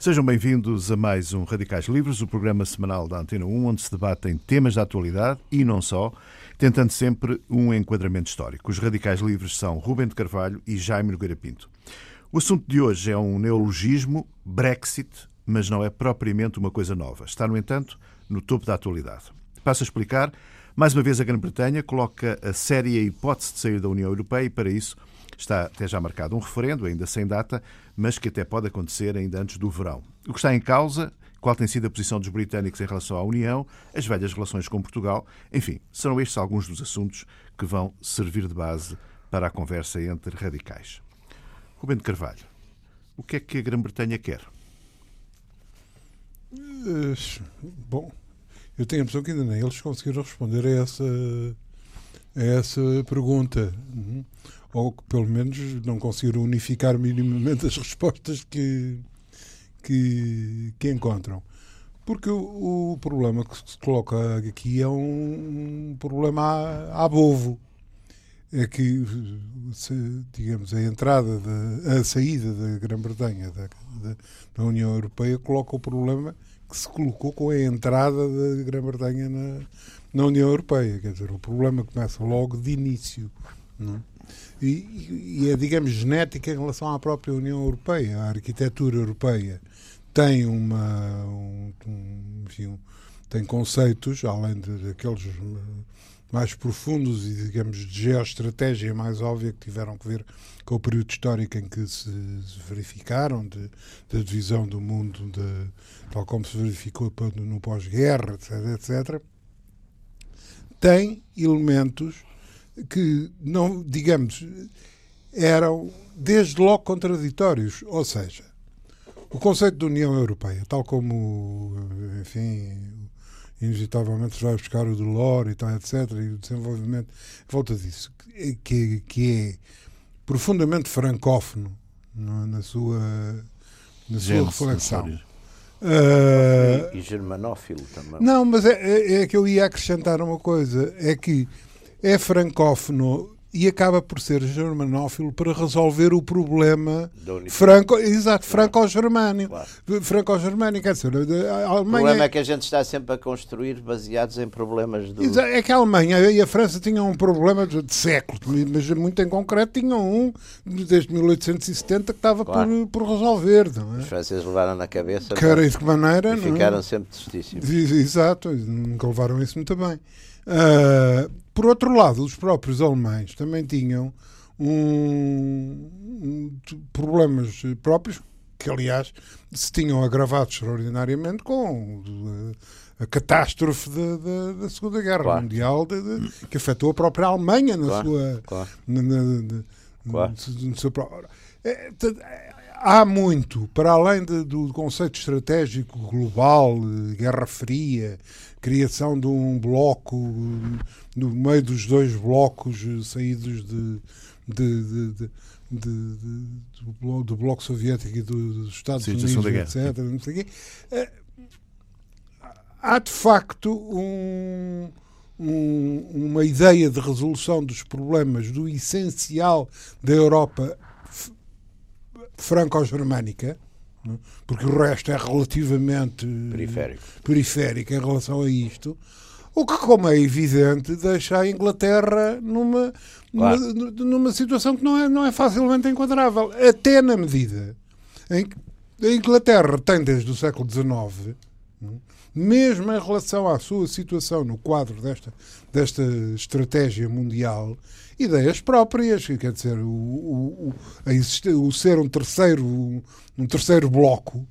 Sejam bem-vindos a mais um Radicais Livres, o programa semanal da Antena 1, onde se debatem temas da atualidade e não só, tentando sempre um enquadramento histórico. Os Radicais Livres são Rubem de Carvalho e Jaime Nogueira Pinto. O assunto de hoje é um neologismo, Brexit, mas não é propriamente uma coisa nova. Está, no entanto, no topo da atualidade. Passo a explicar. Mais uma vez, a Grã-Bretanha coloca a séria hipótese de sair da União Europeia e, para isso, está até já marcado um referendo, ainda sem data, mas que até pode acontecer ainda antes do verão. O que está em causa, qual tem sido a posição dos britânicos em relação à União, as velhas relações com Portugal, enfim, serão estes alguns dos assuntos que vão servir de base para a conversa entre radicais. Rubem de Carvalho, o que é que a Grã-Bretanha quer? Bom, eu tenho a impressão que ainda nem eles conseguiram responder a essa, a essa pergunta. Uhum. Ou que pelo menos não conseguiram unificar minimamente as respostas que, que, que encontram. Porque o, o, problema que se coloca aqui é um, um problema à, bovo. É que, se, digamos, a entrada, de, a saída da Grã-Bretanha da, da, da União Europeia coloca o problema que se colocou com a entrada da Grã-Bretanha na, na União Europeia. Quer dizer, o problema começa logo de início. Não? E, e é, digamos, genética em relação à própria União Europeia. A arquitetura europeia tem uma. Um, um, enfim, tem conceitos, além daqueles mais profundos e, digamos, de geoestratégia mais óbvia que tiveram que ver com o período histórico em que se verificaram, de, da divisão do mundo, de, tal como se verificou no pós-guerra, etc, etc, tem elementos que, não, digamos, eram desde logo contraditórios. Ou seja, o conceito de União Europeia, tal como, enfim, inevitavelmente se vai buscar o Delors e tal, etc., e o desenvolvimento, volta disso, que, que é profundamente francófono na sua, na sua reflexão. Uh, e, germanófilo também. Não, mas é, é, é, que eu ia acrescentar uma coisa: é que é francófono e acaba por ser germanófilo para resolver o problema franco, exato, franco-germânico. Claro. Franco-germânico, quer dizer, a Alemanha... O problema é que a gente está sempre a construir baseados em problemas do... É que a Alemanha e a França tinham um problema de, séculos, mas muito em concreto tinham um desde 1870 que estava claro. por, por resolver. Não é? Os franceses levaram na cabeça que era de que maneira, e ficaram é? sempre tristíssimos. Exato, nunca levaram isso muito bem. Uh, por outro lado, os próprios alemães também tinham um, um, problemas próprios, que aliás se tinham agravado extraordinariamente com a, a catástrofe de, de, da Segunda Guerra claro. Mundial de, que afetou a própria Alemanha na claro. sua. Claro. Na, na, na, claro. no, no seu, é, há muito, para além de, do conceito estratégico global, Guerra Fria, criação de um bloco no meio dos dois blocos saídos de, de, de, do, bloco, do, bloco, soviético e dos Estados Sim, Unidos, etc. Não sei eh, há de facto um, um, uma ideia de resolução dos problemas do essencial da Europa franco-germânica, é? porque o resto é relativamente periférico. periférico em relação a isto, o que, como é evidente, deixa a Inglaterra numa, claro. numa, numa, situação que não é, não é facilmente enquadrável, até na medida em que a Inglaterra tem desde o século XIX? Mesmo em relação à sua situação no quadro desta, desta estratégia mundial, ideias próprias, quer dizer, o, o, o, o ser um terceiro, um terceiro bloco.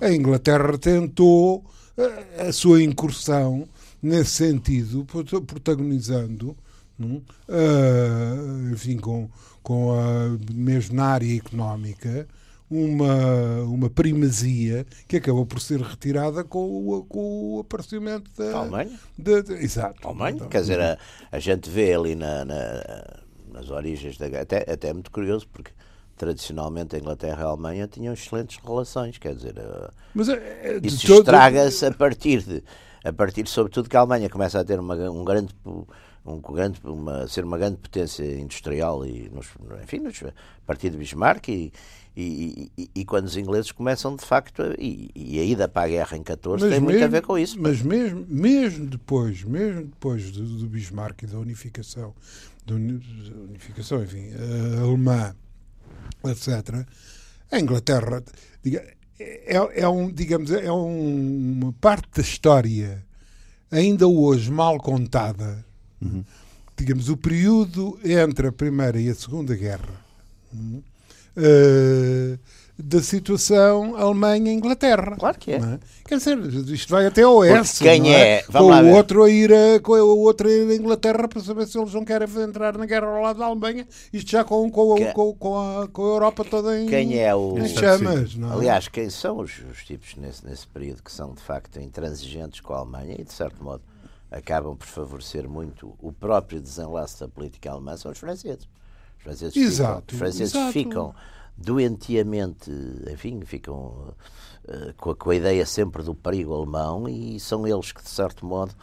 É? A Inglaterra tentou a, a, sua incursão nesse sentido, protagonizando, uh, enfim, com, com a, mesmo na área económica, uma, uma primazia que acabou por ser retirada com o, com o aparecimento da Alemanha. De, de, exato. Alemanha, então, quer dizer, a, a gente vê ali na, na, nas origens da até, até é muito curioso porque tradicionalmente a Inglaterra e a Alemanha tinham excelentes relações, quer dizer, Mas é, é, isso estraga-se a partir de a partir, sobretudo, que a Alemanha começa a ter uma, um grande um grande, uma, ser uma grande potência industrial e nos, enfim, nos, a partir de Bismarck e, e, e, e, quando os ingleses começam de facto e, e a ida para a guerra em 14 mas tem mesmo, muito a ver com isso. Mas mesmo, mesmo depois, mesmo depois do, do Bismarck e da unificação, da unificação, enfim, alemã, etc. A Inglaterra diga, é, é um, digamos, é um, uma parte da história ainda hoje mal contada. Uhum. Digamos, o período entre a Primeira e a Segunda Guerra. Uhum uh, da situação Alemanha-Inglaterra. Claro que é. é. Quer dizer, isto vai até ao S. Quem é? é? Com o outro a ir a, com o outro a ir à Inglaterra para saber se eles não querem entrar na guerra ao lado da Alemanha. Isto já com, com, a, com, com, a, com a Europa toda em, quem é o... em chamas. Não é? Aliás, quem são os, os tipos nesse, nesse período que são de facto intransigentes com a Alemanha e de certo modo acabam por favorecer muito o próprio desenlace da política alemã são os franceses. Os franceses exato, ficam, os franceses exato. ficam doentiamente, enfim, ficam uh, com, a, com, a, ideia sempre do perigo alemão e são eles que, de certo modo,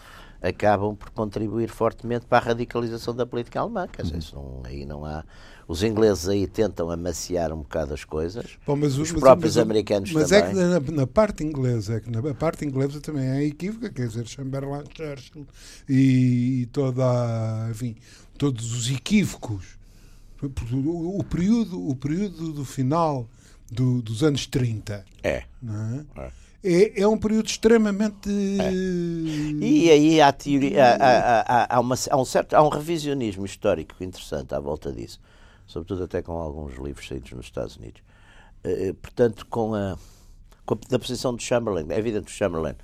acabam por contribuir fortemente para a radicalização da política alemã. Quer dizer, não, aí não há. Os ingleses aí tentam amaciar um bocado as coisas, Bom, mas, os mas, próprios mas, americanos mas também. Mas é que na, na, parte inglesa, é que na parte inglesa também é equívoca, quer dizer, Chamberlain, Churchill e, e toda, enfim, todos os equívocos o, período, o período do final do, dos anos 30 é. É? é. É, um período extremamente. É. E aí há, teoria, há, há, há, uma, há, um certo, há um revisionismo histórico interessante à volta disso, sobretudo até com alguns livros saídos nos Estados Unidos. Uh, portanto, com a, com a da posição de Chamberlain, é evidente que Chamberlain,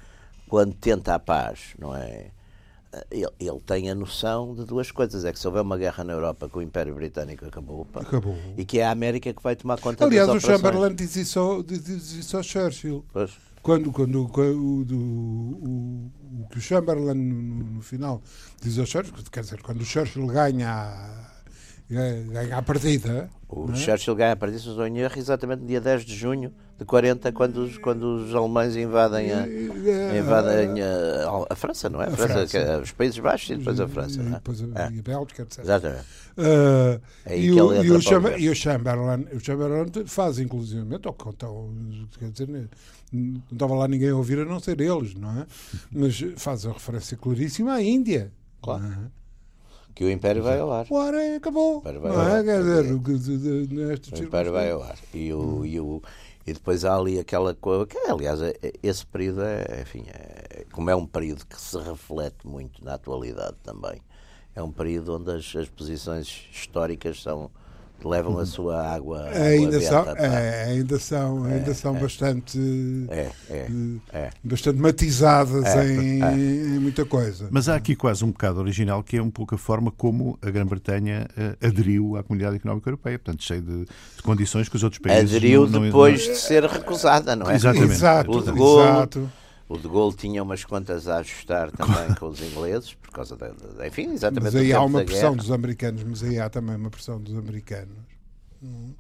quando tenta a paz, não é? Ele, ele, tem a noção de duas coisas. É que se houver uma guerra na Europa que o Império Britânico acabou, acabou. e que é a América que vai tomar conta Aliás, das operações. Aliás, o Chamberlain diz isso, diz isso ao Churchill. Pois. Quando, quando, quando o, o, o, que o Chamberlain no, no, final diz ao Churchill, quer dizer, quando o Churchill ganha ganha a partida. O é? Churchill ganha a partida, se não erro, exatamente no dia 10 de junho de 40, quando os, quando os alemães invadem a, invadem a, a França, não é? A França, França. É os Países Baixos e depois a França. E, é? depois a, é. a Bélgica, etc. Exatamente. Uh, e, o, e, o Chamber, e o Chamberlain, o Chamberlain faz, inclusivamente, ou quer dizer, não estava lá ninguém a ouvir a não ser eles, não é? Mas faz a referência claríssima à Índia. Claro. Que o Império vai ao ar. O ar é, acabou. O Império vai não ao é? ar. Quer dizer, o Império vai ao ar. E o, e o, e depois há ali aquela coisa, que aliás, é, é, esse período é, enfim, é, como é um período que se reflete muito na atualidade também, é um período onde as, as posições históricas são levam a uhum. sua água, água ainda, aberta, são, é, ainda são ainda é, são é, bastante é, é, é. bastante matizadas em, em, muita coisa. Mas há aqui quase um bocado original que é um pouco a forma como a Grã-Bretanha uh, aderiu à comunidade económica europeia. Portanto cheio de, de, condições que os outros países aderiu não, não, depois não... de ser recusada não é? Exatamente. Exato, o de Gaulle, exato. O de Gaulle tinha umas contas a ajustar também com os ingleses, por causa da. enfim, exatamente. Mas aí há uma pressão guerra. dos americanos, mas aí há também uma pressão dos americanos. Hum,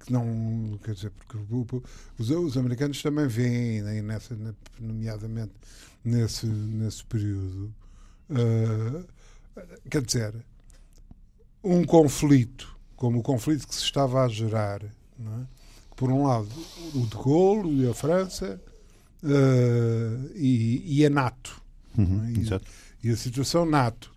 que não. Quer dizer, porque os, os americanos também veem, nessa, nomeadamente nesse, nesse período. Uh, quer dizer, um conflito, como o conflito que se estava a gerar, é? por um lado, o de Gaulle e a França uh, e, e, a NATO. Uhum, e, e, a situação NATO.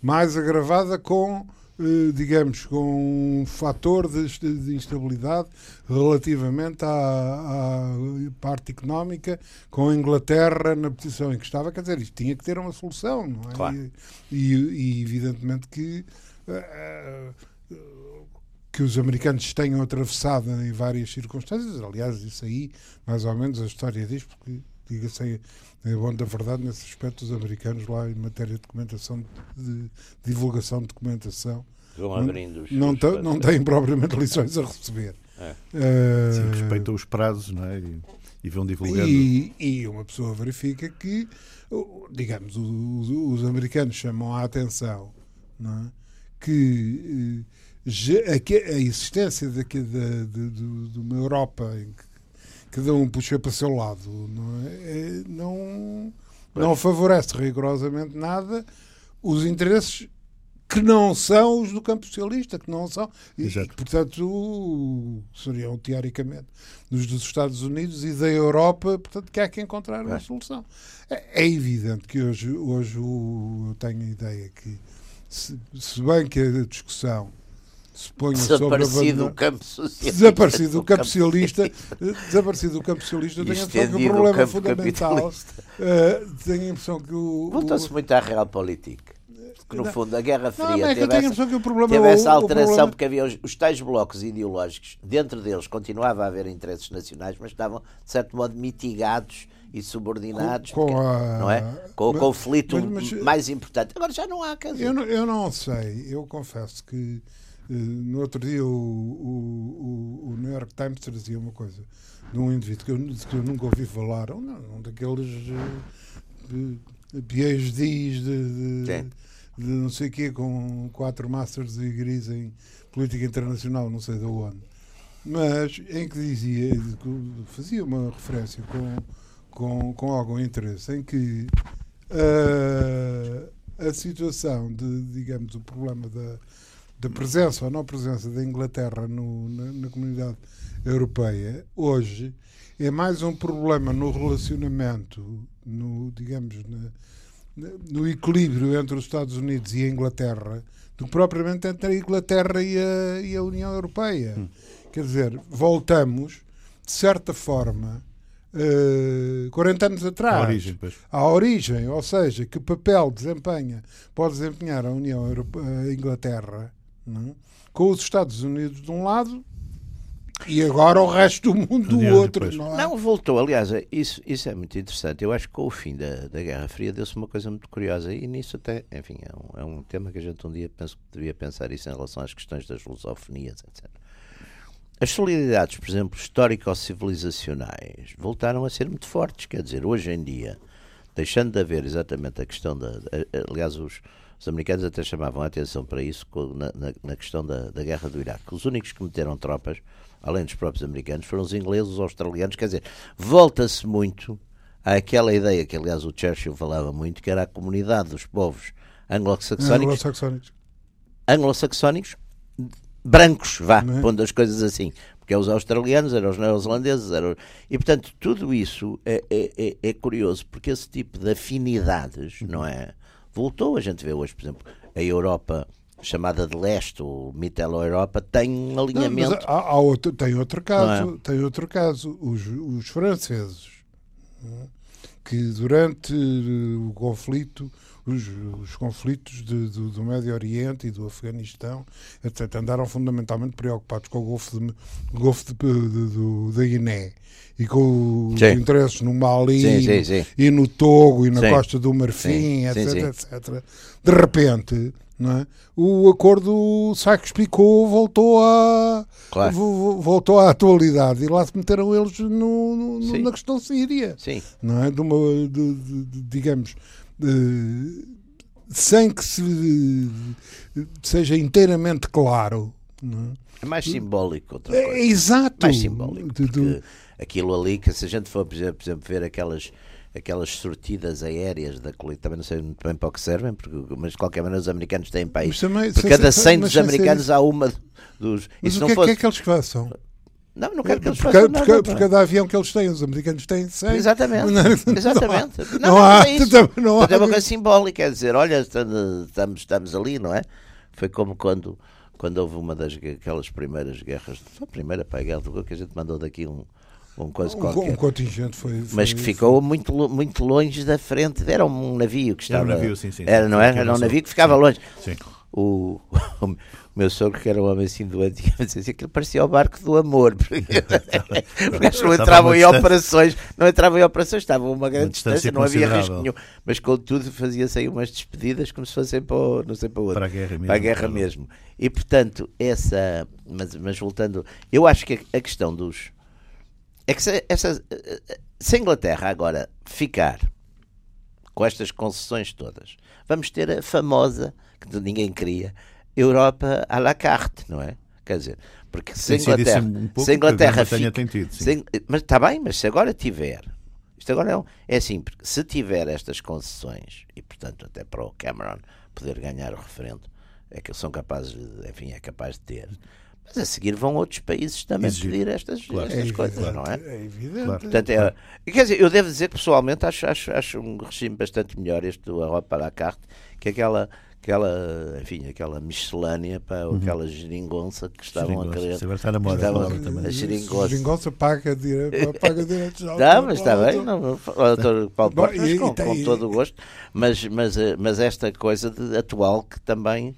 Mais agravada com, uh, digamos, com um fator de, de instabilidade relativamente à, à, parte económica, com a Inglaterra na posição em que estava. Quer dizer, isto tinha que ter uma solução, não é? Claro. E, e, evidentemente que. Uh, que os americanos tenham atravessado em várias circunstâncias. Aliás, isso aí, mais ou menos, a história diz, porque, diga-se, é bom da verdade, nesse aspecto, os americanos lá, em matéria de documentação, de divulgação de documentação, Vão abrindo os, não, não, não têm propriamente lições a receber. É. Uh, Sim, respeitam os prazos não é? e, e vão divulgando. E, e, uma pessoa verifica que, digamos, os, os americanos chamam a atenção não é? que eh, a, existência de, de, de, de, uma Europa em que cada um puxa para o seu lado não, é? é, não não favorece rigorosamente nada os interesses que não são os do campo socialista, que não são, e, Exato. portanto, seriam teoricamente os dos Estados Unidos e da Europa, portanto, que há que encontrar uma É. solução. É, é evidente que hoje, hoje eu tenho a ideia que, se, se bem que a discussão se ponha sobre a Desaparecido bandeira- o campo socialista. Desaparecido o campo socialista, desaparecido o campo socialista, eu tenho a impressão que o o problema campo fundamental. eh, tenho a impressão que o. Voltou-se o- muito à Realpolitik. Que no Não. fundo a Guerra Fria Não, é teve, essa, que o problema teve o- essa o alteração problema- porque havia os, os tais blocos ideológicos, dentro deles continuava a haver interesses nacionais, mas estavam, de certo modo, mitigados e subordinados Com- com porque- a- não é? com o mas- conflito mas- mas- mais importante. Agora já não há, quer dizer. Eu não, eu não sei, eu confesso que eh, no outro dia o, o, o- New York Times trazia uma coisa de um indivíduo que eu, que eu nunca ouvi falar, um, um daqueles eh, eh, PhDs de, de, de não sei o quê, com quatro Masters de degrees em política internacional, não sei de onde, mas em que dizia, fazia uma referência com, com, com algum interesse, em que ah, a situação de, digamos, o problema da, da presença ou não presença da Inglaterra no- na, na comunidade europeia, hoje, é mais um problema no relacionamento, no, digamos, na- no equilíbrio entre os Estados Unidos e a Inglaterra, do que propriamente entre a Inglaterra e a, e a União Europeia. Quer dizer, voltamos, de certa forma, eh, 40 anos atrás A origem, pois. à origem, ou seja, que papel desempenha, pode desempenhar a União Europeia, a Inglaterra, não é? com os Estados Unidos de um lado e agora o resto do mundo do outro. Não é? Não, voltou. Aliás, é- isso, isso é muito interessante. Eu acho que com o fim da, da Guerra Fria deu-se uma coisa muito curiosa. E nisso até, enfim, é um, é um tema que a gente um dia penso que devia pensar isso em relação às questões das lusofonias, etc. As solidariedades, por exemplo, histórico-civilizacionais, voltaram a ser muito fortes. Quer dizer, hoje em dia, deixando de haver exatamente a questão da. Aliás, os, os americanos até chamavam a atenção para isso na, na- na questão da, da guerra do Iraque. Os únicos que meteram tropas, além dos próprios americanos, foram os ingleses, os australianos. Quer dizer, volta-se muito àquela ideia que, aliás, o Churchill falava muito, que era a comunidade dos povos anglo-saxónicos Anglo-saxónicos. anglo-saxónicos brancos, vá, é? pondo as coisas assim. Porque é os australianos, eram os neozelandeses, eram... e portanto tudo isso é, é, é- é curioso, porque esse tipo de afinidades, Uhum. não é? Voltou, a gente vê hoje, por exemplo, a Europa chamada de leste, ou Mitelo-Europa, tem um Não, alinhamento. há, há outro, tem outro caso, Não é? tem outro caso, os, os franceses, não é? que durante o conflito, os, os conflitos de- do, do Médio Oriente e do Afeganistão, etc., andaram fundamentalmente preocupados com o Golfo, de, Golfo da Guiné e com os interesses no Mali Sim, e sim, no- sim. e no Togo e na. Costa do Marfim, etc, etc. De repente, é? o acordo Sykes-Picot voltou a Claro. vo- vo- voltou à atualidade e lá se meteram eles no- no- na questão síria, é? De uma, de- de- digamos, sem que se seja inteiramente claro. Não é? é mais simbólico outra É, coisa. exato. mais simbólico. Porque aquilo ali, que se a gente for, por exemplo, ver aquelas, aquelas sortidas aéreas da colina, também não sei muito bem para o que servem, porque, mas de qualquer maneira os americanos têm país. Também, Por cada ser- 100 mas dos americanos há uma dos. Mas e se o não que, é- fosse. que é que eles façam? Não, não quero que eles façam cada, nada. por cada- pá. por cada avião que eles têm, os americanos têm 100. Exatamente. Não- Exatamente. Não, Não, não há. é isso. também não há- Portanto, é uma coisa simbólica, é dizer, olha, estamos, estamos, ali, não é? Foi como quando, quando houve uma das aquelas primeiras guerras, foi a primeira para a guerra do que a gente mandou daqui um, um coisa Um, qualquer. um contingente foi. foi mas que ficou muito, lo- muito longe da frente. Era um navio que Era um estava. navio, sim, sim, Era, não era? Era um navio que ficava longe. Sim. O, o meu sogro, que era um homem assim doente, dizer assim, aquilo parecia o barco do amor. Porque, porque eles não entravam em distância- operações, não entravam em operações, estavam a uma grande Uma distância distância, não havia risco nenhum. Mas contudo fazia-se aí umas despedidas como se fossem para, o- não sei para onde. Para a guerra mesmo. Para a guerra mesmo. E portanto, essa. Mas, mas voltando, eu acho que a, a questão dos. É que se, essa, se a Inglaterra agora ficar com estas concessões todas, vamos ter a famosa, que ninguém queria, Europa à la carte, não é? Quer dizer, porque se a Inglaterra, um pouco se a que a Inglaterra fica- tem tido, sim. se mas está bem, mas se agora tiver, Isto agora é, um, é assim, porque se tiver estas concessões, e portanto até para o Cameron poder ganhar o referendo, é que são capazes, de, enfim, é capaz de ter. Mas a seguir vão outros países também Exigir. pedir estas, Claro. estas É coisas, evidente, não é? É evidente. Claro. Portanto, é, quer dizer, eu devo dizer que pessoalmente acho, acho, acho um regime bastante melhor este do Europa à la carte que aquela, aquela, enfim, aquela miscelânea, pá, ou aquela geringonça que estavam a Geringonça. querer. Isso agora está na moda a Estavam- também. A geringonça. Geringonça paga, dire... paga direitos de Dá, autor, mas está bem, não, Dr. Paulo Bom, Portas, e- com, e tem- com todo o gosto, mas, mas, eh, mas esta coisa de- atual que também,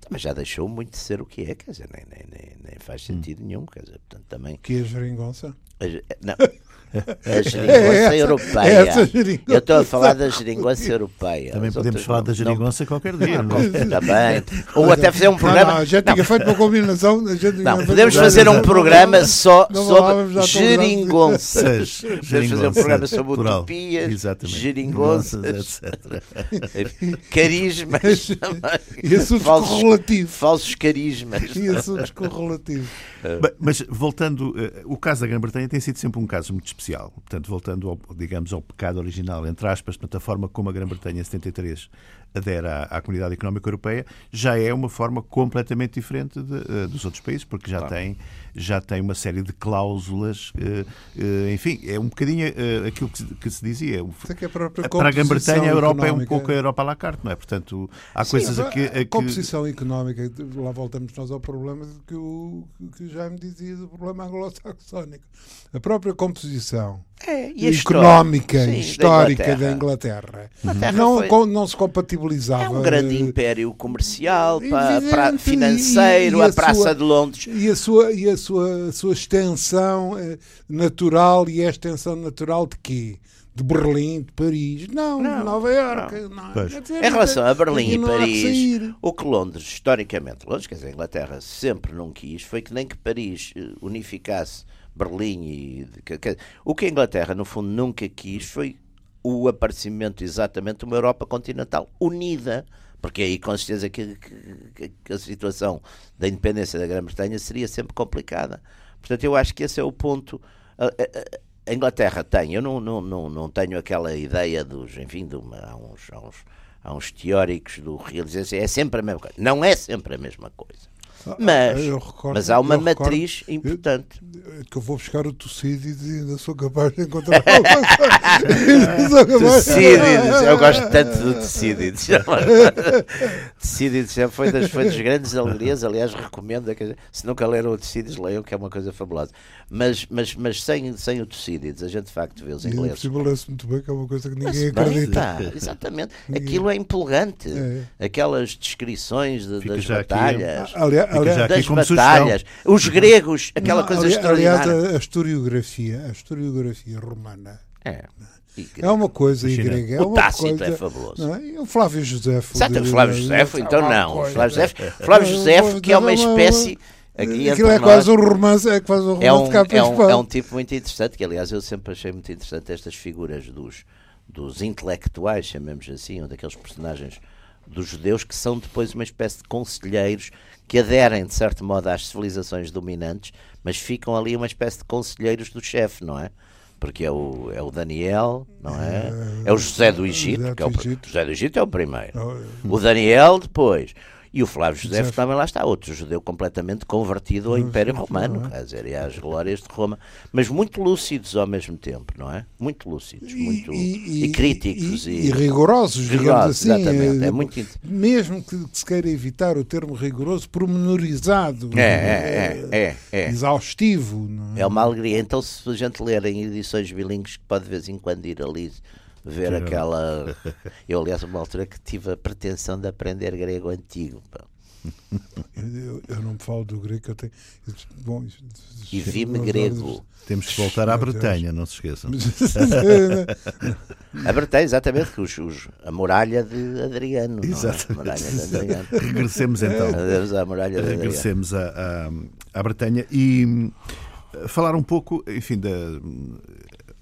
também já deixou muito de ser o que é, quer dizer, nem, nem, nem faz Hum. sentido nenhum, quer dizer, portanto também. Que é geringonça? A, ge- não, a geringonça É essa- europeia. é essa geringonça. Eu estou a falar da geringonça europeia. Também As podemos falar não- da não- geringonça qualquer dia. não é? Está bem. Ou até fazer um Não, programa. não, a gente Não, tinha feito uma combinação. Não, podemos fazer um programa só não sobre geringonças. Podemos fazer um Geringonça, programa sobre plural. utopias, Exatamente. geringonças, etc. carismas, E assuntos falsos, correlativos. falsos carismas. E assuntos correlativos. Bem, Mas voltando, eh, o caso da Grã-Bretanha tem sido sempre um caso muito especial. Portanto, voltando, ao, digamos, ao pecado original, entre aspas, portanto, a forma como a Grã-Bretanha em 73 adere à, à Comunidade Económica Europeia, já é uma forma completamente diferente de, eh, dos outros países, porque já, Claro. tem, já tem uma série de cláusulas. eh, eh, enfim, é um bocadinho aquilo que se, que se dizia. É que a própria para a Grã-Bretanha, a composição Europa é um pouco a Europa à la carte, não é? Portanto, há Sim, coisas a, aqui. a a que- composição económica, lá voltamos nós ao problema que, o, que já me dizia do problema anglo-saxónico. A própria composição É, e económica história? e Sim, histórica da Inglaterra, Inglaterra não, foi- co- não se compatibilizava. É um grande eh, império comercial, pa- Evidente, pra- e- financeiro, e a, a Praça sua- de Londres. E a sua, e a sua, a sua extensão eh, natural, e a extensão natural de quê? De Berlim, de Paris? Não, Não, de Nova Iorque. Não. Dizer, Em relação a Berlim e não Paris, o que Londres, historicamente, Londres, quer dizer, a Inglaterra sempre não quis, foi que nem que Paris eh, unificasse Berlim e. o que a Inglaterra, no fundo, nunca quis foi o aparecimento exatamente de uma Europa continental unida. Porque aí, com certeza, que, que- que a situação da independência da Grã-Bretanha seria sempre complicada. Portanto, eu acho que esse é o ponto. A, a- a Inglaterra tem, eu não, não, não, não tenho aquela ideia dos, enfim, de uma, há, uns, há, uns, há uns teóricos do realização, é sempre a mesma coisa. Não é sempre a mesma coisa. Mas, Ah, Eu recordo- mas há uma recordo- matriz importante. É que eu vou buscar o Tucídides e ainda sou capaz de encontrar Tucídides, eu gosto tanto do Tucídides. Tucídides sempre foi das, foi das grandes alegrias, aliás, recomendo, se nunca leram o Tucídides, leiam, que é uma coisa fabulosa. Mas, mas, mas sem, sem o Tucídides, a gente de facto vê os ingleses. cima lê-se muito bem, que é uma coisa que ninguém Lê-se bem, acredita. pá, exatamente. Aquilo é empolgante. É. Aquelas descrições de- das já aqui, batalhas. Aliás, aliás, já aqui das como batalhas, os gregos, aquela não, coisa ali- aliás, extraordinária. a, a historiografia, a historiografia romana É. É uma coisa e grega é o uma Tácito coisa. é fabuloso. Não é? O Flávio José. Exato, o Flávio José, então não. O Flávio José, Flávio José, que é uma espécie. Aqui Aquilo é quase nós, um romance, é quase um romance é um, de capa é, um, é um tipo muito interessante, que aliás eu sempre achei muito interessante estas figuras dos, dos intelectuais, chamemos assim, ou daqueles personagens dos judeus que são depois uma espécie de conselheiros que aderem de certo modo às civilizações dominantes, mas ficam ali uma espécie de conselheiros do chefe, não é? Porque é o, é o Daniel, não é? É o José do Egito, que é o. José do Egito é o primeiro. Oh, O Daniel depois. E o Flávio José também lá está, outro judeu completamente convertido ao Império Romano, quer dizer, e às glórias de Roma, mas muito lúcidos ao mesmo tempo, não é? Muito lúcidos, muito e, críticos e, e, e rigorosos, digamos rigorosos, assim. exatamente, eh, é muito int- Mesmo que se queira evitar o termo rigoroso, pormenorizado, é, é, é, é, é. exaustivo. É? É uma alegria. Então, se a gente ler em edições bilíngues, que pode de vez em quando ir ali ver aquela. Eu, aliás, uma altura que tive a pretensão de aprender grego antigo. pá. Eu, eu não me falo do grego, eu tenho. Bom, E vi-me grego. Temos que voltar à. Bretanha, não se esqueçam. A Bretanha, exatamente, que os, os- a muralha de Adriano. não é? Exatamente. A muralha de Adriano. Regressemos então. Adeus à muralha de Adriano. Regressemos à, à, à Bretanha e hum, falar um pouco, enfim, da,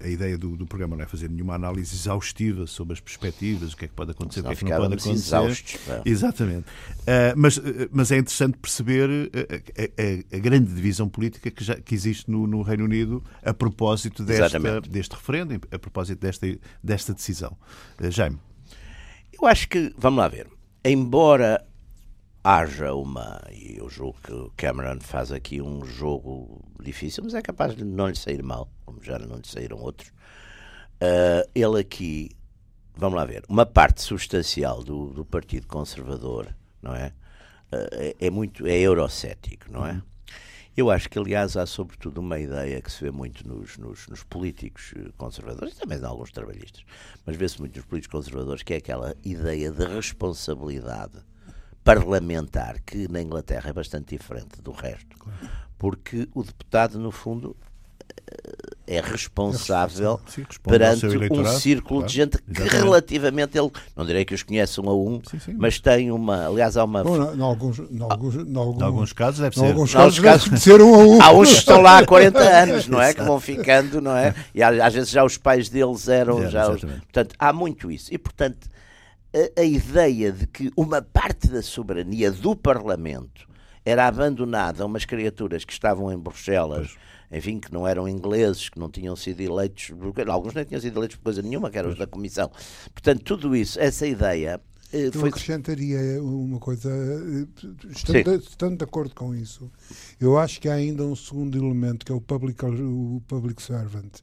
a ideia do, do, programa não é fazer nenhuma análise exaustiva sobre as perspectivas, o que é que pode acontecer, o que é que não pode acontecer. Exaustos, Exatamente. Uh, mas, mas é interessante perceber a, a, a, grande divisão política que, já, que existe no, no Reino Unido a propósito desta, deste referendo, a propósito desta, desta decisão. Uh, Jaime. Eu acho que, vamos lá ver, embora haja uma, e eu julgo que o Cameron faz aqui um jogo difícil, mas é capaz de não lhe sair mal, como já não lhe saíram outros. Uh, ele aqui, vamos lá ver, uma parte substancial do, do Partido Conservador, não é? Uh, é, é, muito, é eurocético, não é? Uhum. Eu acho que, aliás, há sobretudo uma ideia que se vê muito nos, nos, nos políticos eh, conservadores, também em alguns trabalhistas, mas vê-se muito nos políticos conservadores, que é aquela ideia de responsabilidade parlamentar que na Inglaterra é bastante diferente do resto, claro. porque o deputado, no fundo, eh, é responsável, é responsável. Sim, perante um círculo claro. de gente que Exatamente. relativamente ele, não direi que os conhece um a um, sim, sim. mas tem uma, aliás há uma... Bom, em alguns, em alguns, em alguns, alguns casos deve ser. Alguns casos, um a um. Há uns que estão lá há 40 anos, não é? que vão ficando, não é? E às vezes já os pais deles eram... É, já os, portanto, há muito isso. E, portanto, a, a ideia de que uma parte da soberania do Parlamento era abandonada a umas criaturas que estavam em Bruxelas, pois. enfim, que não eram ingleses, que não tinham sido eleitos, alguns nem tinham sido eleitos por coisa nenhuma, que eram os da Comissão. Portanto, tudo isso, essa ideia. Eh, eu acrescentaria uma coisa, eh, estando de, estando de, acordo com isso, eu acho que há ainda um segundo elemento que é o public, o public servant,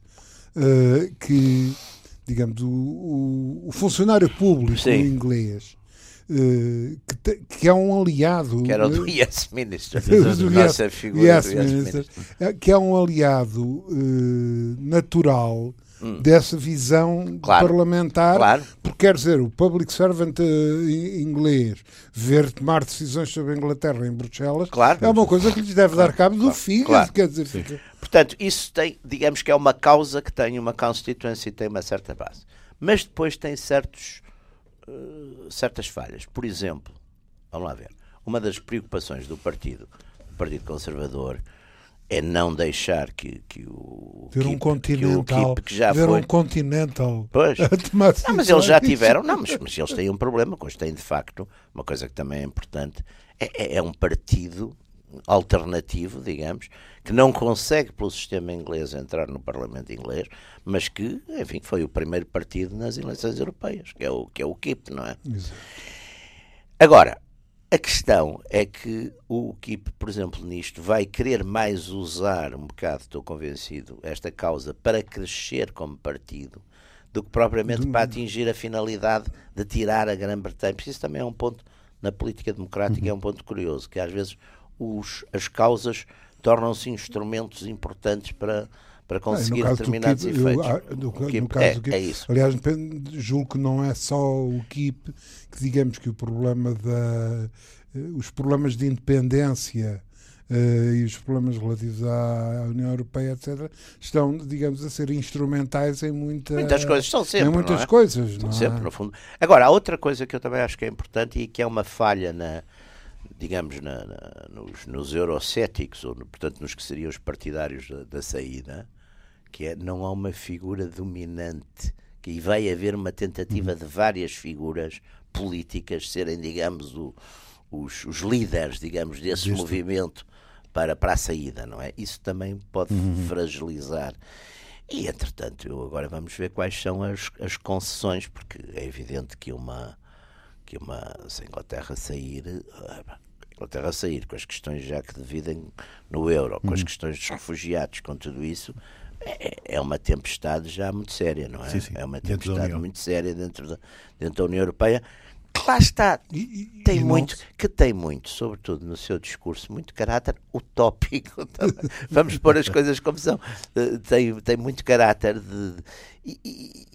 uh, que digamos, o, o, o funcionário público Sim. inglês. Uh, que, te, que, é um aliado que era o do Yes Minister do nossa yes, figura yes, yes Minister, Minister. que é um aliado uh, natural hum. dessa visão claro. parlamentar claro. porque quer dizer o public servant uh, inglês ver tomar decisões sobre a Inglaterra em Bruxelas claro. é uma coisa que lhes deve dar cabo do fígado quer dizer Sim. Portanto, isso tem, digamos que é uma causa que tem uma constituência e tem uma certa base. Mas depois tem certos, uh, certas falhas. Por exemplo, vamos lá ver, uma das preocupações do partido, do Partido Conservador, é não deixar que, que o ver um continental que, o que já ver foi... um continental. Pois. Não, mas eles já tiveram não mas, mas eles têm um problema com têm de facto uma coisa que também é importante é, é, é um partido alternativo, digamos, que não consegue pelo sistema inglês entrar no Parlamento inglês, mas que, enfim, foi o primeiro partido nas eleições europeias, que é o que é o KIP, não é? Exato. Agora, a questão é que o KIP, por exemplo, nisto, vai querer mais usar, um bocado, estou convencido, esta causa para crescer como partido do que propriamente para atingir a finalidade de tirar a Grã-Bretanha. Isso também é um ponto na política democrática, uhum. é um ponto curioso, que às vezes os, as causas tornam-se instrumentos importantes para, para conseguir ah, determinados KIP, efeitos. Eu, no, KIP, no, caso é, do KIP, é isso. Aliás, julgo que não é só o KIP que digamos que o problema da eh, os problemas de independência uh, e os problemas relativos à União Europeia, etc., estão, digamos, a ser instrumentais em muita, muitas coisas. Estão sempre. Em muitas é? coisas. Estão sempre, é? no fundo. Agora, há outra coisa que eu também acho que é importante e que é uma falha na digamos, na, na, nos, nos eurocéticos, ou portanto nos que seriam os partidários da, da, saída, que é não há uma figura dominante, que vai haver uma tentativa de várias figuras políticas serem, digamos, o, os, os, líderes, digamos, desse movimento para, para a saída, não é? Isso também pode uhum. fragilizar. E, entretanto, eu agora vamos ver quais são as, as concessões, porque é evidente que uma que uma, se a Inglaterra sair, a Inglaterra sair com as questões já que dividem no euro, com as uhum. questões dos refugiados, com tudo isso, é, é uma tempestade já muito séria, não é? Sim, sim. É uma tempestade muito séria dentro da, dentro da União Europeia. Que lá está, e, e, tem e muito, não... que tem muito, sobretudo no seu discurso, muito caráter utópico. Vamos pôr as coisas como são. Eh, tem, tem muito caráter de. E,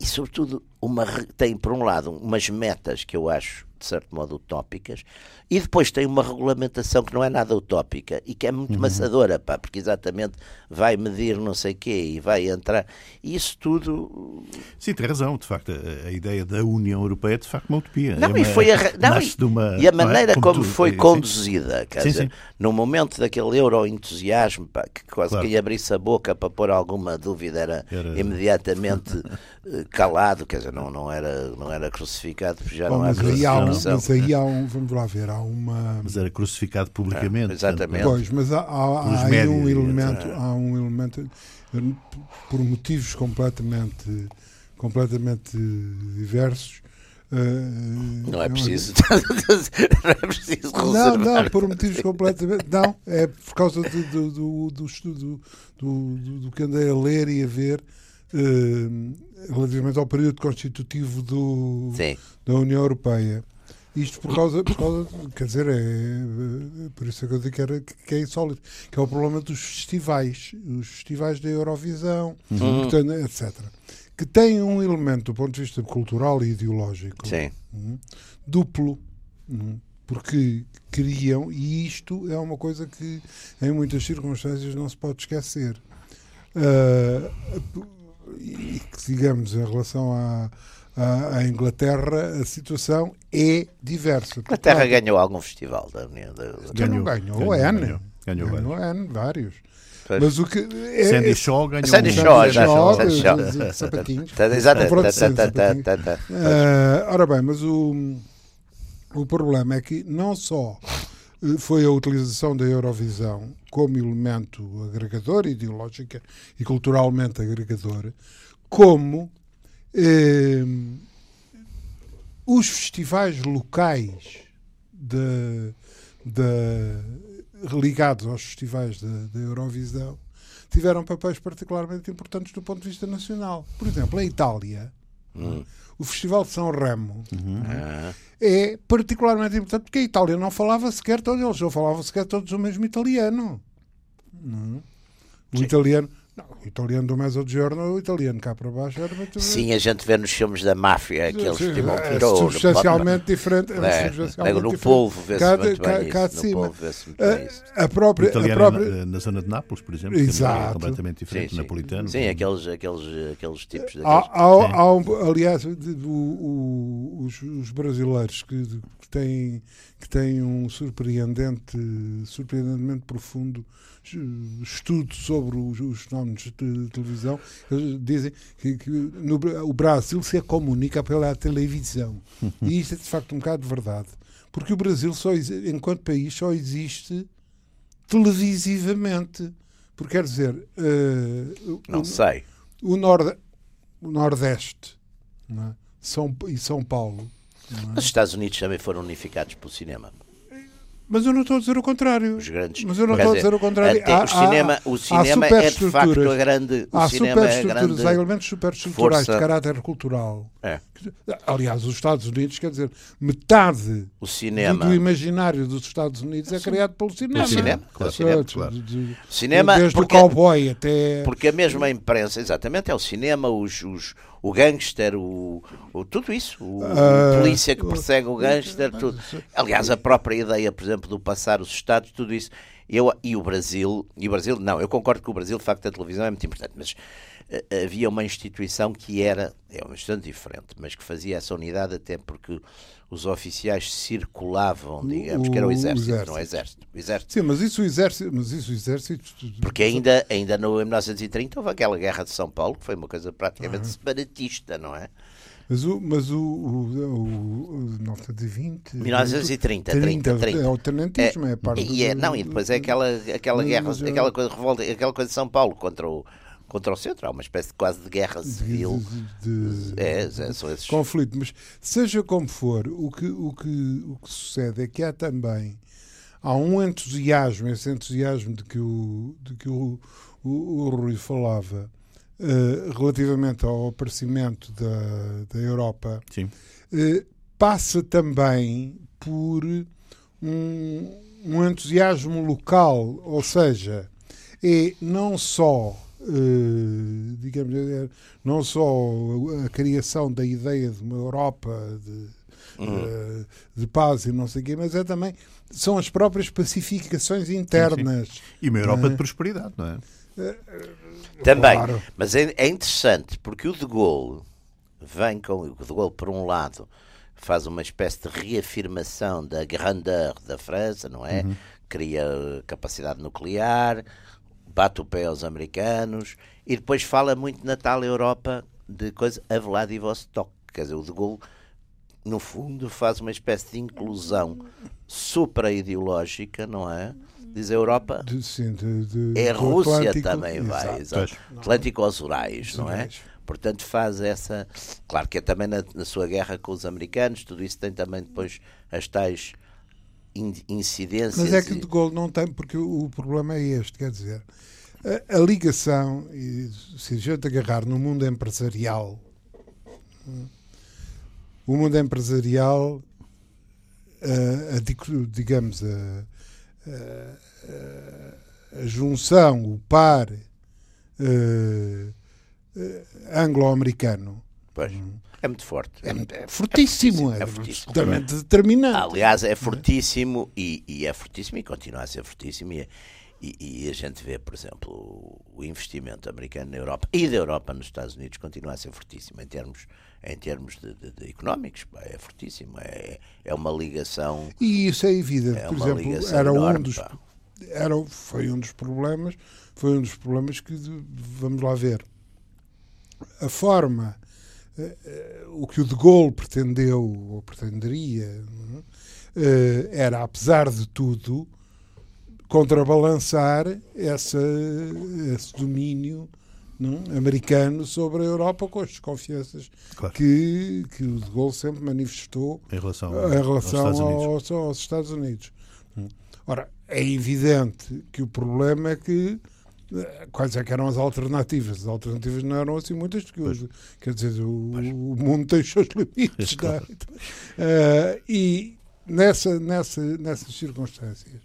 e, sobretudo, uma, tem, por um lado, umas metas que eu acho de certo modo, utópicas, e depois tem uma regulamentação que não é nada utópica e que é muito uhum. maçadora, pá, porque exatamente vai medir não sei o quê e vai entrar. E isso tudo. Sim, tem razão, de facto, a, a ideia da União Europeia é de facto uma utopia. Não, é uma, e foi a, não, e, uma, e a é? maneira é? como, como tu, foi conduzida, quer sim, dizer, sim. no momento daquele euro-entusiasmo, pá, que quase claro. que abrisse a boca para pôr alguma dúvida era, era... imediatamente eh, calado, quer dizer, não, não, era, não era crucificado, já Bom, não há mas aí há um, vamos lá ver, há uma. Mas era crucificado publicamente. É, exatamente. Pois, mas há, há, há aí um elemento, é. há um elemento, por motivos completamente, completamente diversos. Uh, não é preciso. não é preciso Não, não, por motivos completamente. Não, é por causa do, do, do, do estudo do, do, do, que andei a ler e a ver uh, relativamente ao período constitutivo do, da União Europeia. Isto por causa, por causa quer dizer, é, é por isso é que eu digo que, era, que é insólito, que é o problema dos festivais, os festivais da Eurovisão, uhum. etc. Que têm um elemento do ponto de vista cultural e ideológico uhum, duplo, uhum, porque criam, e isto é uma coisa que em muitas circunstâncias não se pode esquecer. Uh, e que, digamos, em relação à a, Inglaterra, a situação é diversa. A Inglaterra ganhou algum festival da União da Ganhou, ganhou, ganhou, N. Ganhou, ganhou, ganhou N, vários. Mas o que é, Sandy Shaw ganhou Sandy Shaw, Shaw, Sandy Shaw. sapatinhos. Exatamente. Ora bem, mas o, o problema é que não só eh, foi a utilização da Eurovisão como elemento agregador, ideológico e culturalmente agregador, como eh, os festivais locais de, de, ligados aos festivais da Eurovisão tiveram papéis particularmente importantes do ponto de vista nacional. Por exemplo, a Itália, hum. o Festival de São Remo, uhum. é particularmente importante porque a Itália não falava sequer todos eles, não falavam sequer todos o mesmo italiano. Não. O Sim. italiano italiano do Mezzogiorno, o italiano cá para baixo era muito Sim, a gente vê nos filmes da máfia aqueles sim, tipo é, é substancialmente diferente. É, substancialmente no diferente. polvo vê-se muito cá, bem cá isso. Cima. No polvo a, a própria, o italiano a própria... Na, na, zona de Nápoles, por exemplo, Exato. é completamente diferente, sim, sim. napolitano. Sim, aqueles, aqueles, aqueles tipos de... Há, há, há um, aliás, o, o, os, os, brasileiros que, que, têm, que têm um surpreendente, surpreendentemente profundo estudo sobre os, os fenómenos de televisão, eles dizem que, que no, o Brasil se comunica pela televisão. E isto é de facto um bocado de verdade. Porque o Brasil, só, enquanto país, só existe televisivamente. Porque quer dizer. Uh, não o, sei. O, nord, o Nordeste é? São, e São Paulo. É? Os Estados Unidos também foram unificados pelo cinema. Mas eu não estou a dizer o contrário. Os grandes, mas eu não estou a dizer o contrário. Há, o cinema, há, o cinema é de facto a grande. Há superestruturas, é há elementos superestruturais de caráter cultural. É. Aliás, os Estados Unidos, quer dizer, metade o. Do, do imaginário dos Estados Unidos é criado pelo cinema. Pelo cinema, claro. cinema, claro. De, de, cinema desde porque, o cowboy até. Porque a mesma imprensa, exatamente, é o cinema, os, os o gangster, o, o tudo isso, o, uh, polícia que persegue o gangster, tudo. Aliás, a própria ideia, por exemplo, do passar os Estados, tudo isso. Eu, e o Brasil, e o Brasil, não, eu concordo que o Brasil, de facto, a televisão é muito importante, mas havia uma instituição que era, é uma instituição diferente, mas que fazia essa unidade até porque os oficiais circulavam, digamos, o, que era o exército, o exército. não é exército. O exército. Sim, mas isso o exército, mas isso o exército. Porque ainda, ainda no 1930 houve aquela guerra de São Paulo, que foi uma coisa praticamente uhum. separatista, não é? Mas o, mas o, o, o, o nota de 20. 1930, 30, 30, 30. É o tenentismo, é, é parte. E é, não, e depois é aquela, aquela guerra, aquela coisa, revolta, aquela coisa de São Paulo contra o, contra o centro. Há uma espécie de, quase de guerra civil. De, de, é, é, são esses... Conflito. Mas seja como for, o que, o, que, o que sucede é que há também há um entusiasmo, esse entusiasmo de que o, de que o, o, o Rui falava uh, relativamente ao aparecimento da, da Europa, uh, passa também por um, um entusiasmo local, ou seja, é não só digamos, não só a criação da ideia de uma Europa de, uhum. de paz e não sei o quê, mas é também são as próprias pacificações internas. Sim, sim. E uma Europa é? de prosperidade, não é? Também, claro. mas é, é, interessante porque o de Gaulle vem com o de Gaulle por um lado faz uma espécie de reafirmação da grandeur da França, não é? Uhum. Cria capacidade nuclear, bate o pé aos americanos e depois fala muito na tal Europa de coisa a Vladivostok, quer dizer, o de Gaulle no fundo faz uma espécie de inclusão supra-ideológica, não é? Diz a Europa. De, sim, de, de, é a Rússia Atlântico, também vai. Exato. Atlântico aos Urais, não é? Portanto, faz essa. Claro que é também na, na, sua guerra com os americanos, tudo isso tem também depois as tais incidências. Mas é que de Gaulle não tem, porque o, problema é este, quer dizer, a, a ligação, e se a gente agarrar no mundo empresarial, o mundo empresarial, a, a digamos, a, junção, o par. Uh, uh, anglo-americano. Pois. É muito forte. É, é fortíssimo, é, é fortíssimo. É determinante. Aliás, é fortíssimo e, e, é fortíssimo e continua a ser fortíssimo. E, e, e, a gente vê, por exemplo, o investimento americano na Europa e da Europa nos Estados Unidos continua a ser fortíssimo em termos, em termos de, de, de económicos. É fortíssimo. É, é uma ligação. E isso é evidente. É por exemplo, era enorme, um dos. Era, foi um dos problemas. Foi um dos problemas que vamos lá ver a forma, o que o de Gaulle pretendeu, ou pretenderia, eh, era, apesar de tudo, contrabalançar essa, esse domínio não, americano sobre a Europa com as desconfianças claro. que, que o de Gaulle sempre manifestou em relação, em relação aos, Estados aos, aos Estados Unidos. Ora, é evidente que o problema é que quais é que eram as alternativas? As alternativas não eram assim muitas, que hoje, quer dizer, o, o, mundo tem os seus limites. Claro. Uh, e nessa, nessa, nessas circunstâncias,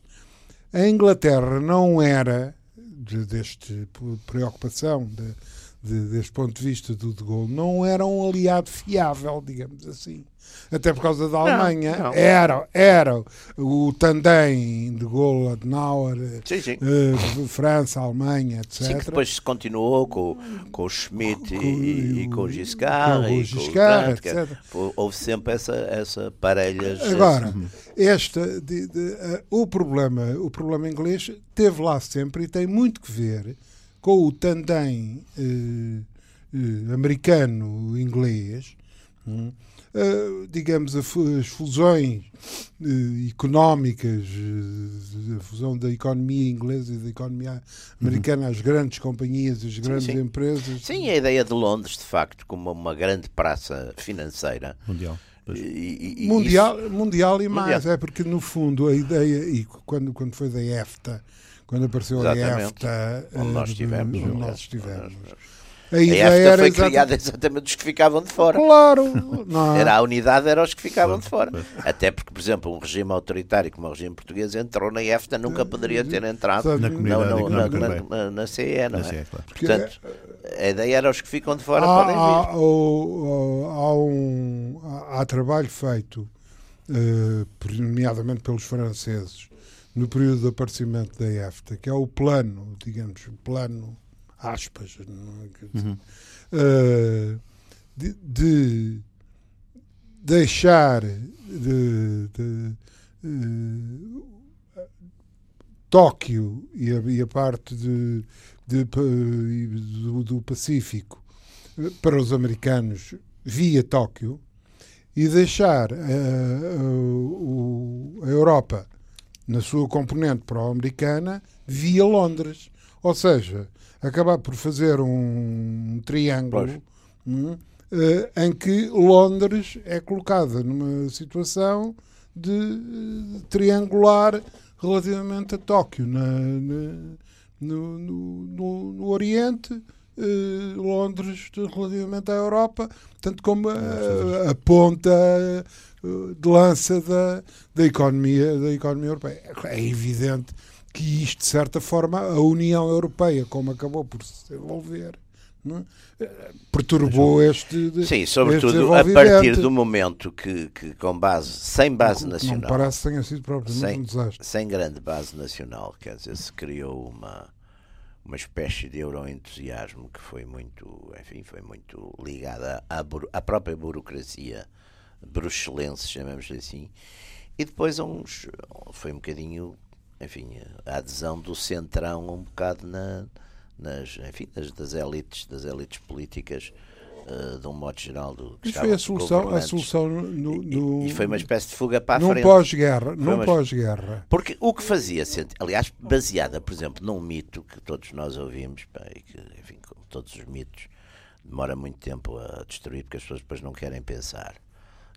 a Inglaterra não era, de, deste preocupação, de, de, deste ponto de vista do de Gaulle, não era um aliado fiável, digamos assim até por causa da Alemanha. Não, não. Era, era o tandem de Gaulle, Adenauer, sim, sim. Uh, França, Alemanha, etc. Sim, que depois se continuou com, com o Schmidt com, e, e, com o Giscard. Com o Giscard, com o etc. houve sempre essa, essa parelha. Agora, esta, de, de, uh, o, problema, o problema inglês teve lá sempre e tem muito que ver com o tandem uh, americano-inglês. Hum, uh, digamos, as fusões económicas, a fusão da economia inglesa e da economia americana, uhum. as grandes companhias, as grandes sim, sim. empresas. Sim, a ideia de Londres, de facto, como uma grande praça financeira. Mundial. E, e, mundial, isso... mundial e mais, mundial. é porque no fundo a ideia, e quando, quando foi da EFTA, quando apareceu Exatamente. a EFTA, onde nós estivemos, onde nós estivemos a, a EFTA foi criada exatamente dos que ficavam de fora. Claro. Não. Era a unidade, era os que ficavam de fora. Até porque, por exemplo, um regime autoritário como o regime português entrou na EFTA, nunca poderia ter entrado na, no, na, na, na, na, CE, não é? Portanto, a ideia era os que ficam de fora há, podem vir. Há, há, um, há trabalho feito, uh, nomeadamente pelos franceses, no período do aparecimento da EFTA, que é o plano, digamos, plano aspas, é? uhum. uh, de, de, deixar de, de uh, Tóquio e a, e a parte de, do, do, Pacífico eh, para os americanos via Tóquio e deixar a Europa na sua componente pró-americana via Londres. Ou seja, acabar por fazer um triângulo um, uh, em que Londres é colocada numa situação de triangular relativamente a Tóquio na, na no, no, no, no, Oriente, uh, Londres relativamente à Europa, tanto como a, a ponta de lança da, da, economia, da economia europeia. É evidente que isto, de certa forma, a União Europeia, como acabou por se desenvolver, é? perturbou este. Sim, sobretudo a partir do momento que, que com base, sem base nacional. Não parece que tenha sido propriamente sem, um desastre. Sem grande base nacional, quer dizer, se criou uma, uma espécie de euroentusiasmo que foi muito, enfim, foi muito ligada à, à própria burocracia bruxelense, chamamos assim, e depois uns, foi um bocadinho, enfim, a adesão do centrão um bocado na nas, enfim, das, elites, das elites políticas uh, de um modo geral do que foi a solução, a solução no, no, e, e, foi uma espécie de fuga para a num frente. Pós-guerra, num pós-guerra. Porque o que fazia, aliás, baseada, por exemplo, num mito que todos nós ouvimos, pá, e que, enfim, como todos os mitos, demora muito tempo a destruir porque as pessoas depois não querem pensar,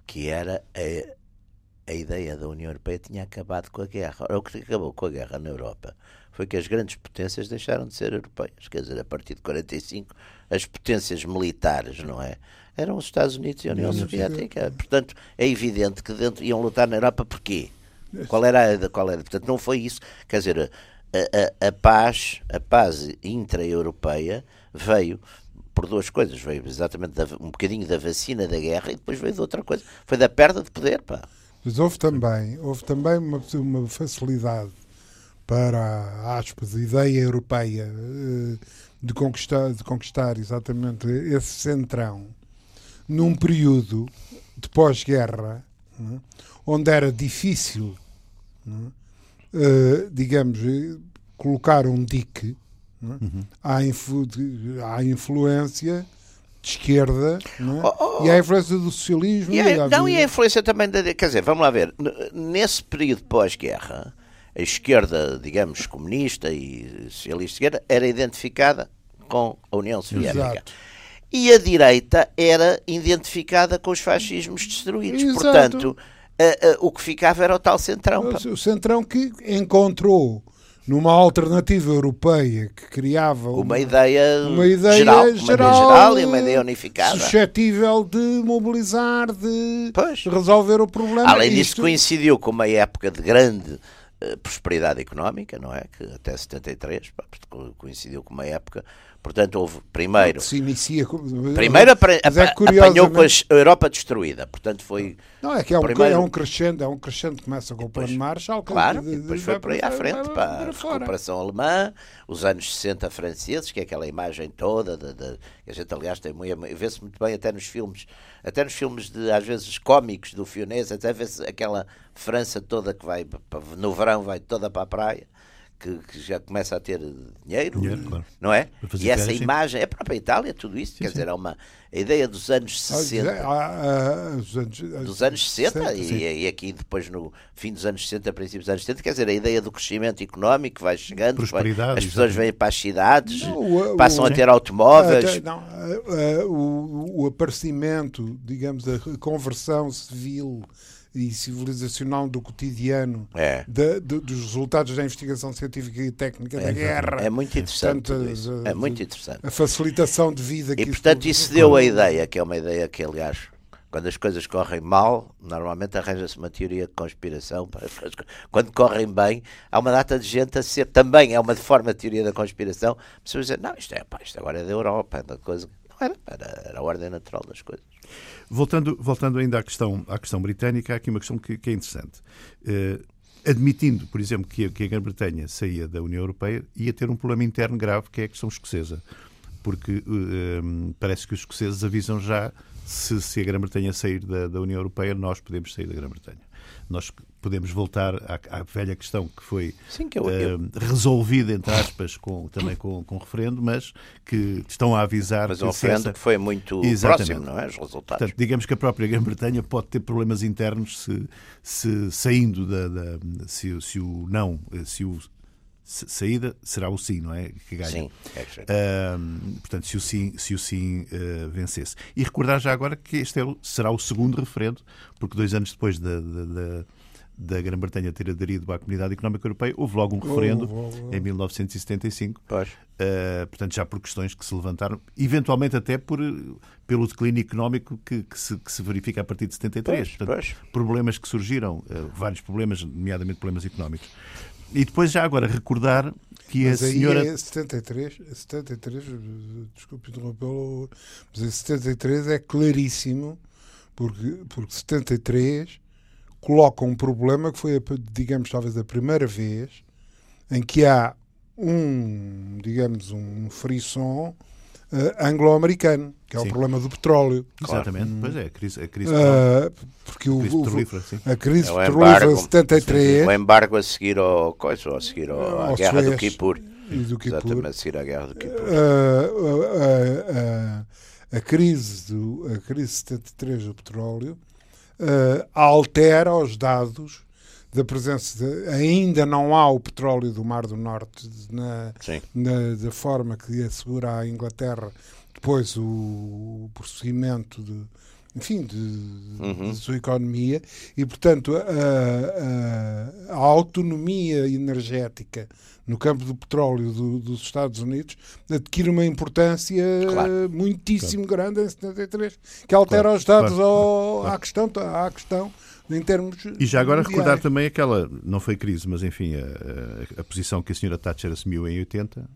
que era a, a ideia da União Europeia tinha acabado com a guerra. Ora, o que acabou com a guerra na Europa foi que as grandes potências deixaram de ser europeias. Quer dizer, a partir de 45, as potências militares, não é? Eram os Estados Unidos e a União Soviética. Portanto, é evidente que dentro iam lutar na Europa porquê? Qual era a qual era? Portanto, não foi isso. Quer dizer, a, a, a paz, a paz intra-europeia veio por duas coisas. Veio exatamente da, um bocadinho da vacina da guerra e depois veio de outra coisa. Foi da perda de poder, pá. Mas houve também, houve também uma, uma facilidade para, aspas, a ideia europeia eh, de conquistar, de conquistar exatamente esse centrão num período de pós-guerra, é? onde era difícil, é? digamos, colocar um dique é? uhum. à, influ, à influência de esquerda oh, oh, e à influência do socialismo. E a, não, e a influência também da. Quer dizer, vamos lá ver, nesse período pós-guerra a esquerda, digamos, comunista e socialista era identificada com a União Soviética. Exato. E a direita era identificada com os fascismos destruídos. Exato. Portanto, a, a, o que ficava era o tal centrão. O centrão que encontrou numa alternativa europeia que criava uma, uma ideia, uma ideia geral, geral, uma ideia geral e uma ideia unificada. Suscetível de mobilizar, de pois. resolver o problema. Além disso, Isto... coincidiu com uma época de grande prosperidade económica, não é? Que até 73 pá, coincidiu com uma época. Portanto, houve primeiro. Se inicia como... Primeiro é apanhou com a Europa destruída. Portanto, foi. Não, é que é um, primeiro... é um crescendo, é um crescendo, começa com o plano Marshall. Claro, de, e depois foi por aí à frente, para, a recuperação alemã, os anos 60 franceses, que é aquela imagem toda, de, de, a gente, aliás, tem muito, vê-se muito bem até nos filmes, até nos filmes de, às vezes, cómicos do Fionês, até vê-se aquela França toda que vai, no verão, vai toda para a praia que, que, já começa a ter dinheiro, dinheiro claro. não é? E essa viagem. imagem, é a própria Itália, tudo isso, sim, quer sim. dizer, é uma a ideia dos anos 60. Ah, ah, anos, dos anos 60, 60 e, e, aqui depois no fim dos anos 60, princípios dos anos 70, quer dizer, a ideia do crescimento económico vai chegando, vai, as pessoas vêm para as cidades, não, o, passam o, a ter automóveis. Não, o, o aparecimento, digamos, a conversão civil e civilizacional do cotidiano é. de, de, dos resultados da investigação científica e técnica é, da guerra. É muito interessante. Portanto, a, é muito interessante. A facilitação de vida que E, portanto, isso, isso deu a ideia, que é uma ideia que, aliás, quando as coisas correm mal, normalmente arranja-se uma teoria de conspiração. Quando correm bem, há uma data de gente a ser também, é uma forma de teoria da conspiração. Pessoas dizem, não, isto, é, pá, isto agora é da Europa, é da coisa. Não era, era, era a ordem natural das coisas. Voltando, voltando ainda à questão, à questão britânica, há aqui uma questão que, que é interessante. Uh, admitindo, por exemplo, que, que a Grã-Bretanha saía da União Europeia, ia ter um problema interno grave, que é a questão escocesa. Porque uh, parece que os escoceses avisam já se, se a Grã-Bretanha sair da, da União Europeia, nós podemos sair da Grã-Bretanha nós podemos voltar à, à velha questão que foi Sim, que eu, eu... Uh, resolvida, entre aspas, com, também com, com referendo, mas que estão a avisar. Mas o referendo essa... que foi muito Exatamente. próximo, não é? Os resultados. Portanto, digamos que a própria Grã-Bretanha pode ter problemas internos se, se saindo da. da se, se o não, se o saída será o sim, não é? Que ganha. Sim, é uh, portanto, se o sim, se o sim uh, vencesse. E recordar já agora que este é, será o segundo referendo, porque dois anos depois da, da, da da Grã-Bretanha ter aderido à Comunidade Económica Europeia, houve logo um referendo oh, oh, oh. em 1975. Pois. Uh, portanto, já por questões que se levantaram, eventualmente até por, pelo declínio económico que, que, se, que se, verifica a partir de 73. Pois, portanto, pois. Problemas que surgiram, uh, vários problemas, nomeadamente problemas económicos. E depois, já agora, recordar que a mas aí senhora. é 73, 73, desculpe interrompê-lo, mas em 73 é claríssimo, porque, porque 73 coloca um problema que foi, digamos, talvez a primeira vez em que há um, digamos, um frisson eh, anglo-americano, que é Sim. o problema do petróleo. Exatamente, pois é, a crise, a crise, Ah, porque o, a crise o- petrolífera, sim. a crise É petrolífera embargo. de 73 O embargo a seguir ao coisa, ou a seguir ao- à guerra do. Kipur. e do Kipur, Exatamente, a seguir à guerra do Kipur. a, a- a- a crise do, a crise 73 do petróleo eh, altera os dados da presença de, ainda não há o petróleo do Mar do Norte na, na- da forma que assegura à Inglaterra depois o, o prosseguimento de enfim, de, Uhum. da sua economia e, portanto, a, a- a autonomia energética no campo do petróleo do- dos Estados Unidos adquire uma importância Claro. muitíssimo grande em 73, que altera Claro, os dados claro, ao- claro. à, questão, à questão em termos. E já agora mundiais. recordar também aquela, não foi crise, mas enfim, a, a- a posição que a senhora Thatcher assumiu em 80,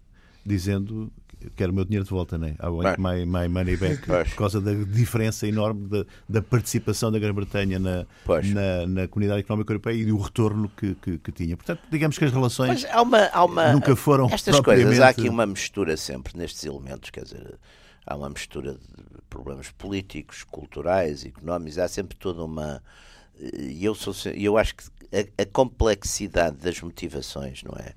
dizendo quero o meu dinheiro de volta, né? I want my, my money back. Pois. Por causa da diferença enorme da, da participação da Grã-Bretanha na, na, na comunidade económica europeia e do retorno que, que, que tinha. Portanto, digamos que as relações há uma, há uma, nunca foram Estas coisas, há propriamente- aqui uma mistura sempre nestes elementos, quer dizer, há uma mistura de problemas políticos, culturais, económicos, há sempre toda uma. E eu, sou, eu acho que a, a complexidade das motivações, não é?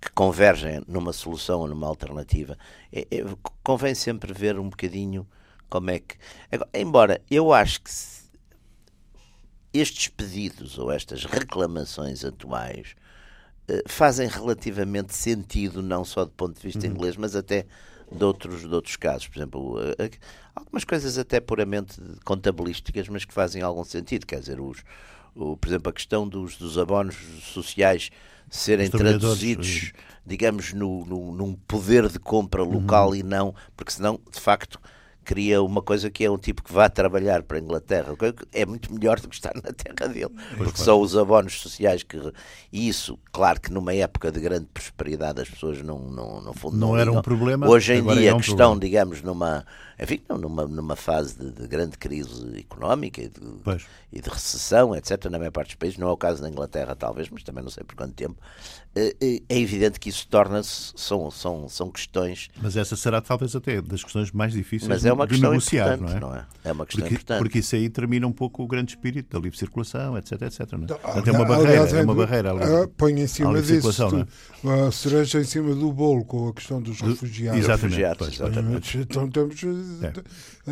Que convergem numa solução ou numa alternativa, é- é- convém sempre ver um bocadinho como é que. Agora, embora eu acho que estes pedidos ou estas reclamações atuais eh, fazem relativamente sentido, não só do ponto de vista inglês, mas até de outros, de outros casos. Por exemplo, eh, eh, algumas coisas até puramente contabilísticas, mas que fazem algum sentido. Quer dizer, os, o, por exemplo, a questão dos, dos abonos sociais serem traduzidos, digamos, no, no, num poder de compra local e não, porque senão, de facto, cria uma coisa que é um tipo que vá trabalhar para a Inglaterra. É muito melhor do que estar na terra dele, porque são os abonos sociais que. E isso, claro que numa época de grande prosperidade as pessoas não, não, no fundo, Não era um problema, Hoje em dia, é um que estão, problema. digamos, numa. Enfim, não, numa, numa fase de, de grande crise económica e de, Pois. e de recessão, etc., na maior parte dos países, não é o caso da Inglaterra, talvez, mas também não sei por quanto tempo, é evidente que isso torna-se, são, são, são questões, Mas essa será talvez até das questões mais difíceis mas é uma de questão negociar, não é? não é? É uma questão Porque, importante. porque isso aí termina um pouco o grande espírito da livre circulação, etc, etc. Não é? Então, Portanto, é uma aliás, barreira, é uma barreira. ah, põe em cima disso é? tu- a cereja em cima do bolo com a questão dos refugiados. Exatamente. refugiados, pois, exatamente. Então temos eh,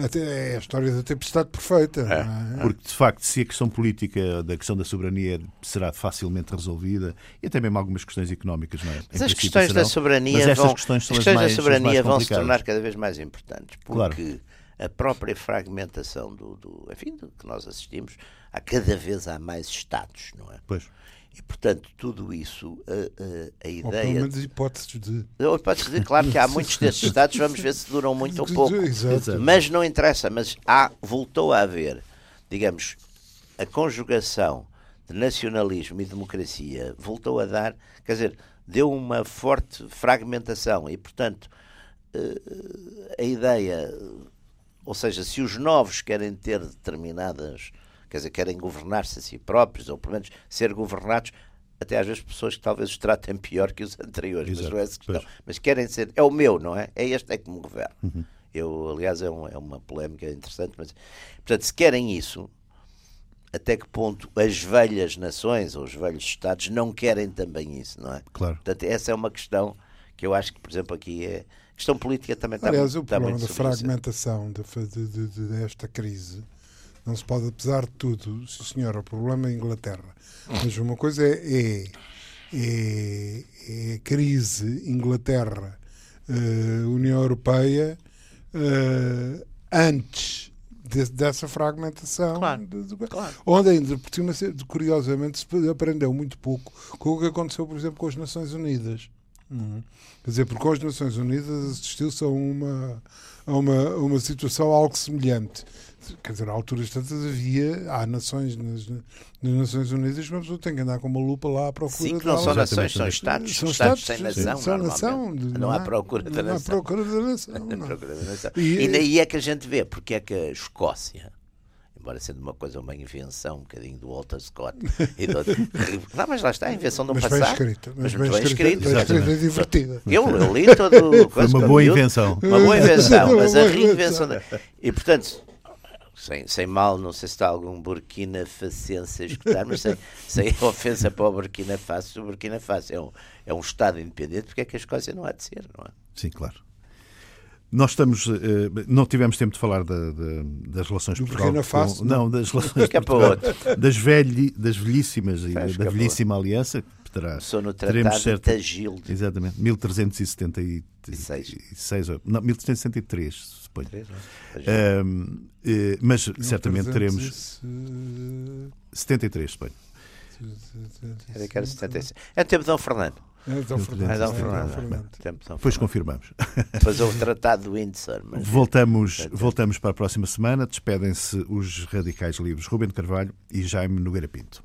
até é a história da tempestade perfeita. não é? Porque, de facto, se a questão política, da questão da soberania será facilmente resolvida, e até mesmo algumas questões económicas, não é? Em Mas as questões da serão, soberania mas estas vão, questões as são as questões mais, da soberania vão se tornar cada vez mais importantes, Claro. porque a própria fragmentação do, do, enfim, do que nós assistimos, há cada vez há mais estados, não é? Pois. E portanto tudo isso, a, a, a Ou pelo ideia menos hipóteses de. Posso dizer, claro que há muitos desses estados, vamos ver se duram muito ou pouco. Exato. Mas não interessa, mas há, voltou a haver, digamos, a conjugação de nacionalismo e democracia voltou a dar, quer dizer, deu uma forte fragmentação e, portanto, eh, a ideia, ou seja, se os novos querem ter determinadas, quer dizer, querem governar-se a si próprios, ou pelo menos ser governados, até às vezes pessoas que talvez os tratem pior que os anteriores, mas Exato, não é essa questão. pois. Mas querem ser, é o meu, não é? É este é que me governa. Uhum. Eu, aliás, é, um- é uma polémica interessante, mas, portanto, se querem isso, até que ponto as velhas nações ou os velhos Estados não querem também isso, não é? Claro. Portanto, essa é uma questão que eu acho que, por exemplo, aqui é. Questão política também está Aliás, muito, o está problema da fragmentação de, de, de- de- desta crise não se pode, apesar de tudo, sim senhor, o problema é a Inglaterra. Mas uma coisa é, é, é, é a crise Inglaterra, eh, União Europeia, eh, antes de- dessa fragmentação. Claro, de- claro. Onde ainda, por cima, curiosamente, se aprendeu muito pouco com o que aconteceu, por exemplo, com as Nações Unidas. Uhum. Quer dizer, porque as Nações Unidas assistiu-se a uma, a uma, uma situação algo semelhante. Quer dizer, a alturas tantas havia, há nações nas, nas Nações Unidas, mas eu tenho que andar com uma lupa lá à procura Sim, que não são nações, são estados. São estados, Estados, sem nação. são nação, Não há há- procura da não há nação. procura da nação. Nação. E- E daí é que a gente vê porque é que a Escócia, embora sendo uma coisa, uma invenção, um bocadinho do Walter Scott e do outro, não, mas lá está, a invenção do Mas bem passado. escrita, mas, mas bem, bem escrito, bem escrita exatamente. divertida. Eu, eu li todo. Foi uma boa invenção. Uma boa invenção, Uma mas a reinvenção. E portanto, sem, sem mal, não sei se está algum Burkina Facense a escutar, mas sem, sem ofensa para o Burkina Faso, o Burkina Faso é um, é um Estado independente, porque é que a Escócia não há de ser, não é? Sim, claro. Nós estamos. eh, não tivemos tempo de falar da- da- das relações Do Portugal. Burkina Faso, com- não, das relações Portugal, das, velhi, das velhíssimas e da, da velhíssima aliança terá. Sou no teremos Tratado de Tagilde. Exatamente, 1376. ou- Não, 1363, suponho. Três, não é? Eh, mas certamente teremos. Esse, 73, suponho. Era que era 76. É o tempo de Dom Fernando. É Dom Fernando. É Dom É Dom Fernando. Depois Fernando. confirmamos. Depois houve o Tratado de Windsor. Mas Voltamos, voltamos para a próxima semana. Despedem-se os radicais livres Rubem de Carvalho e Jaime Nogueira Pinto.